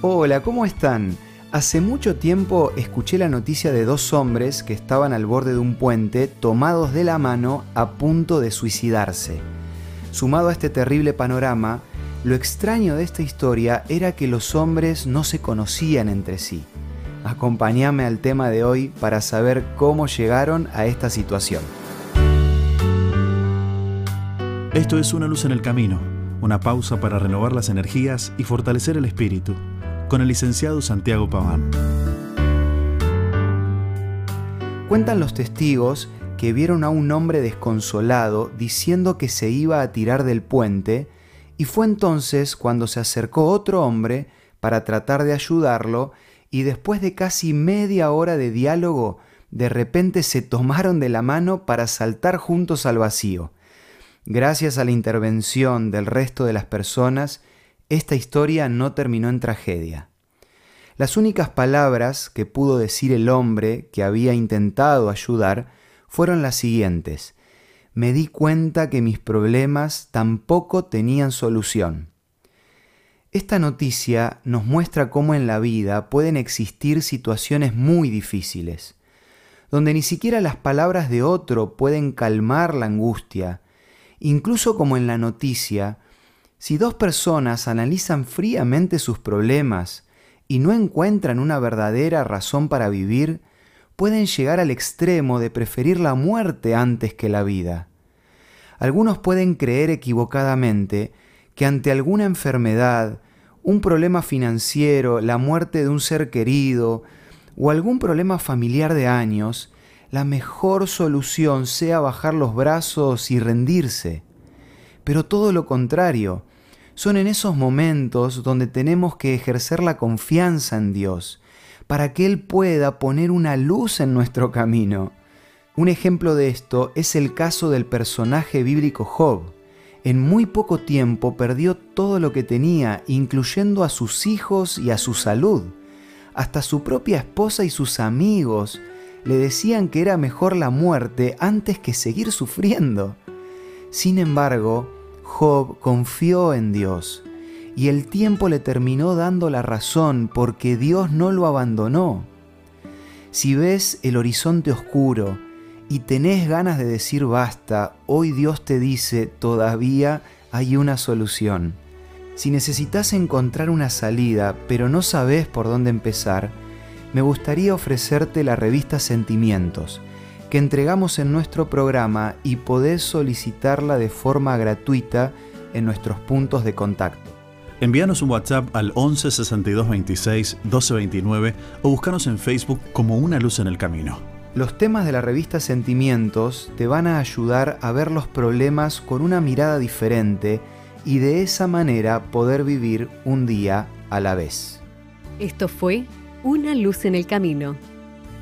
Hola, ¿cómo están? Hace mucho tiempo escuché la noticia de dos hombres que estaban al borde de un puente tomados de la mano a punto de suicidarse. Sumado a este terrible panorama, lo extraño de esta historia era que los hombres no se conocían entre sí. Acompáñame al tema de hoy para saber cómo llegaron a esta situación. Esto es Una luz en el camino, una pausa para renovar las energías y fortalecer el espíritu con el licenciado Santiago Paván. Cuentan los testigos que vieron a un hombre desconsolado diciendo que se iba a tirar del puente y fue entonces cuando se acercó otro hombre para tratar de ayudarlo y después de casi media hora de diálogo, de repente se tomaron de la mano para saltar juntos al vacío. Gracias a la intervención del resto de las personas, esta historia no terminó en tragedia. Las únicas palabras que pudo decir el hombre que había intentado ayudar fueron las siguientes. Me di cuenta que mis problemas tampoco tenían solución. Esta noticia nos muestra cómo en la vida pueden existir situaciones muy difíciles, donde ni siquiera las palabras de otro pueden calmar la angustia, incluso como en la noticia, si dos personas analizan fríamente sus problemas y no encuentran una verdadera razón para vivir, pueden llegar al extremo de preferir la muerte antes que la vida. Algunos pueden creer equivocadamente que ante alguna enfermedad, un problema financiero, la muerte de un ser querido o algún problema familiar de años, la mejor solución sea bajar los brazos y rendirse. Pero todo lo contrario, son en esos momentos donde tenemos que ejercer la confianza en Dios, para que Él pueda poner una luz en nuestro camino. Un ejemplo de esto es el caso del personaje bíblico Job. En muy poco tiempo perdió todo lo que tenía, incluyendo a sus hijos y a su salud. Hasta su propia esposa y sus amigos le decían que era mejor la muerte antes que seguir sufriendo. Sin embargo, Job confió en Dios y el tiempo le terminó dando la razón porque Dios no lo abandonó. Si ves el horizonte oscuro y tenés ganas de decir basta, hoy Dios te dice todavía hay una solución. Si necesitas encontrar una salida pero no sabes por dónde empezar, me gustaría ofrecerte la revista Sentimientos que entregamos en nuestro programa y podés solicitarla de forma gratuita en nuestros puntos de contacto. Envíanos un WhatsApp al 11 62 26 12 29 o búscanos en Facebook como Una Luz en el Camino. Los temas de la revista Sentimientos te van a ayudar a ver los problemas con una mirada diferente y de esa manera poder vivir un día a la vez. Esto fue Una Luz en el Camino